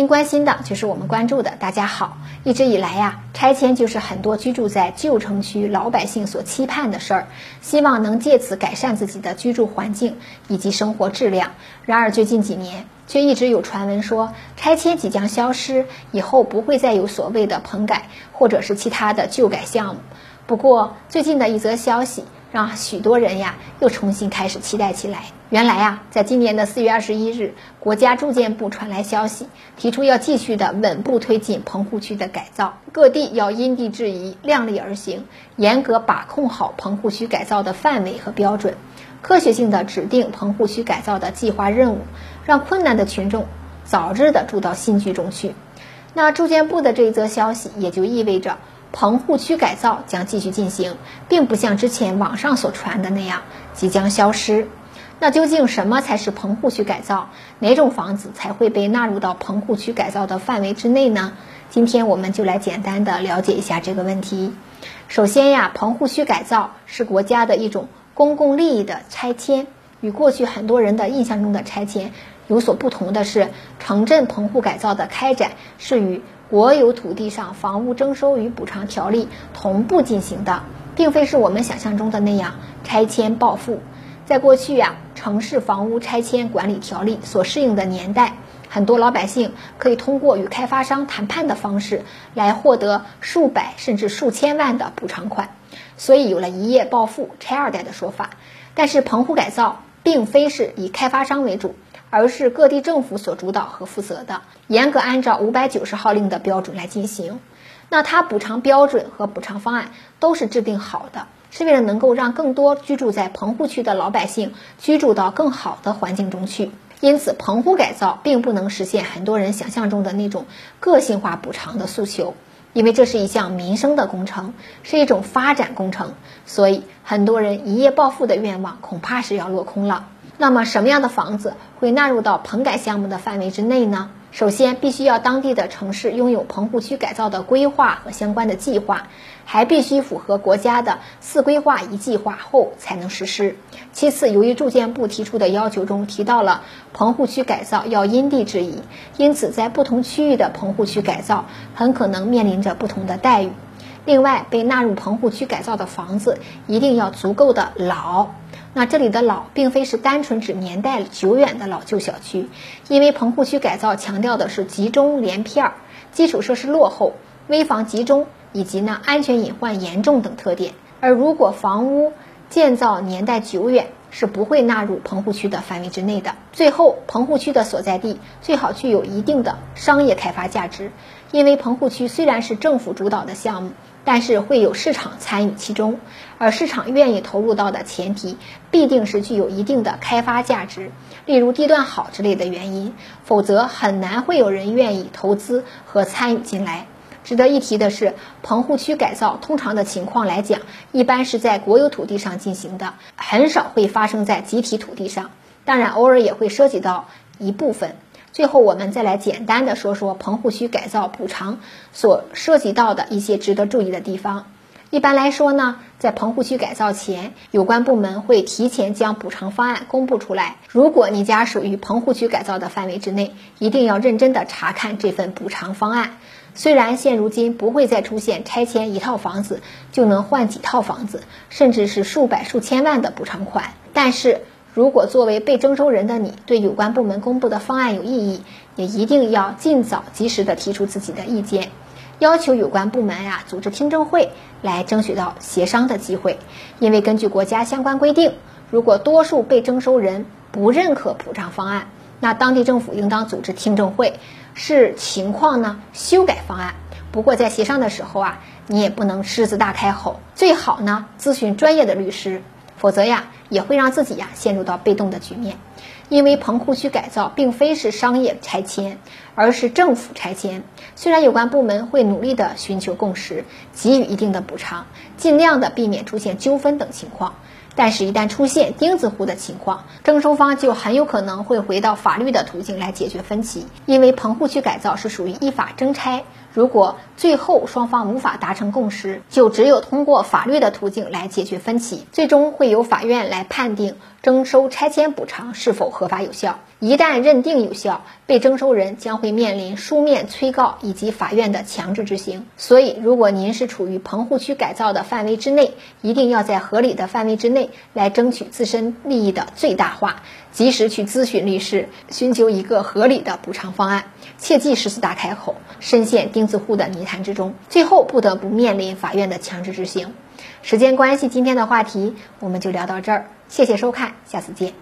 您关心的就是我们关注的。大家好，一直以来呀，拆迁就是很多居住在旧城区老百姓所期盼的事儿，希望能借此改善自己的居住环境以及生活质量。然而最近几年，却一直有传闻说拆迁即将消失，以后不会再有所谓的棚改或者是其他的旧改项目。不过最近的一则消息。让许多人呀又重新开始期待起来。原来啊，在今年的四月二十一日，国家住建部传来消息，提出要继续的稳步推进棚户区的改造，各地要因地制宜、量力而行，严格把控好棚户区改造的范围和标准，科学性的指定棚户区改造的计划任务，让困难的群众早日的住到新居中去。那住建部的这一则消息，也就意味着。棚户区改造将继续进行，并不像之前网上所传的那样即将消失。那究竟什么才是棚户区改造？哪种房子才会被纳入到棚户区改造的范围之内呢？今天我们就来简单的了解一下这个问题。首先呀，棚户区改造是国家的一种公共利益的拆迁，与过去很多人的印象中的拆迁有所不同的是，城镇棚户改造的开展是与国有土地上房屋征收与补偿条例同步进行的，并非是我们想象中的那样拆迁暴富。在过去呀，城市房屋拆迁管理条例所适应的年代，很多老百姓可以通过与开发商谈判的方式来获得数百甚至数千万的补偿款，所以有了一夜暴富、拆二代的说法。但是棚户改造并非是以开发商为主。而是各地政府所主导和负责的，严格按照五百九十号令的标准来进行。那它补偿标准和补偿方案都是制定好的，是为了能够让更多居住在棚户区的老百姓居住到更好的环境中去。因此，棚户改造并不能实现很多人想象中的那种个性化补偿的诉求，因为这是一项民生的工程，是一种发展工程，所以很多人一夜暴富的愿望恐怕是要落空了。那么，什么样的房子会纳入到棚改项目的范围之内呢？首先，必须要当地的城市拥有棚户区改造的规划和相关的计划，还必须符合国家的“四规划一计划”后才能实施。其次，由于住建部提出的要求中提到了棚户区改造要因地制宜，因此在不同区域的棚户区改造很可能面临着不同的待遇。另外，被纳入棚户区改造的房子一定要足够的老。那这里的老，并非是单纯指年代久远的老旧小区，因为棚户区改造强调的是集中连片儿、基础设施落后、危房集中以及呢安全隐患严重等特点。而如果房屋建造年代久远，是不会纳入棚户区的范围之内的。最后，棚户区的所在地最好具有一定的商业开发价值，因为棚户区虽然是政府主导的项目。但是会有市场参与其中，而市场愿意投入到的前提，必定是具有一定的开发价值，例如地段好之类的原因，否则很难会有人愿意投资和参与进来。值得一提的是，棚户区改造通常的情况来讲，一般是在国有土地上进行的，很少会发生在集体土地上，当然偶尔也会涉及到一部分。最后，我们再来简单的说说棚户区改造补偿所涉及到的一些值得注意的地方。一般来说呢，在棚户区改造前，有关部门会提前将补偿方案公布出来。如果你家属于棚户区改造的范围之内，一定要认真的查看这份补偿方案。虽然现如今不会再出现拆迁一套房子就能换几套房子，甚至是数百数千万的补偿款，但是。如果作为被征收人的你对有关部门公布的方案有异议，也一定要尽早及时的提出自己的意见，要求有关部门呀组织听证会来争取到协商的机会。因为根据国家相关规定，如果多数被征收人不认可补偿方案，那当地政府应当组织听证会，视情况呢修改方案。不过在协商的时候啊，你也不能狮子大开口，最好呢咨询专业的律师。否则呀，也会让自己呀陷入到被动的局面，因为棚户区改造并非是商业拆迁，而是政府拆迁。虽然有关部门会努力的寻求共识，给予一定的补偿，尽量的避免出现纠纷等情况。但是，一旦出现钉子户的情况，征收方就很有可能会回到法律的途径来解决分歧。因为棚户区改造是属于依法征拆，如果最后双方无法达成共识，就只有通过法律的途径来解决分歧，最终会由法院来。判定征收拆迁补偿是否合法有效。一旦认定有效，被征收人将会面临书面催告以及法院的强制执行。所以，如果您是处于棚户区改造的范围之内，一定要在合理的范围之内来争取自身利益的最大化，及时去咨询律师，寻求一个合理的补偿方案，切记狮子大开口，深陷钉子户的泥潭之中，最后不得不面临法院的强制执行。时间关系，今天的话题我们就聊到这儿，谢谢收看，下次见。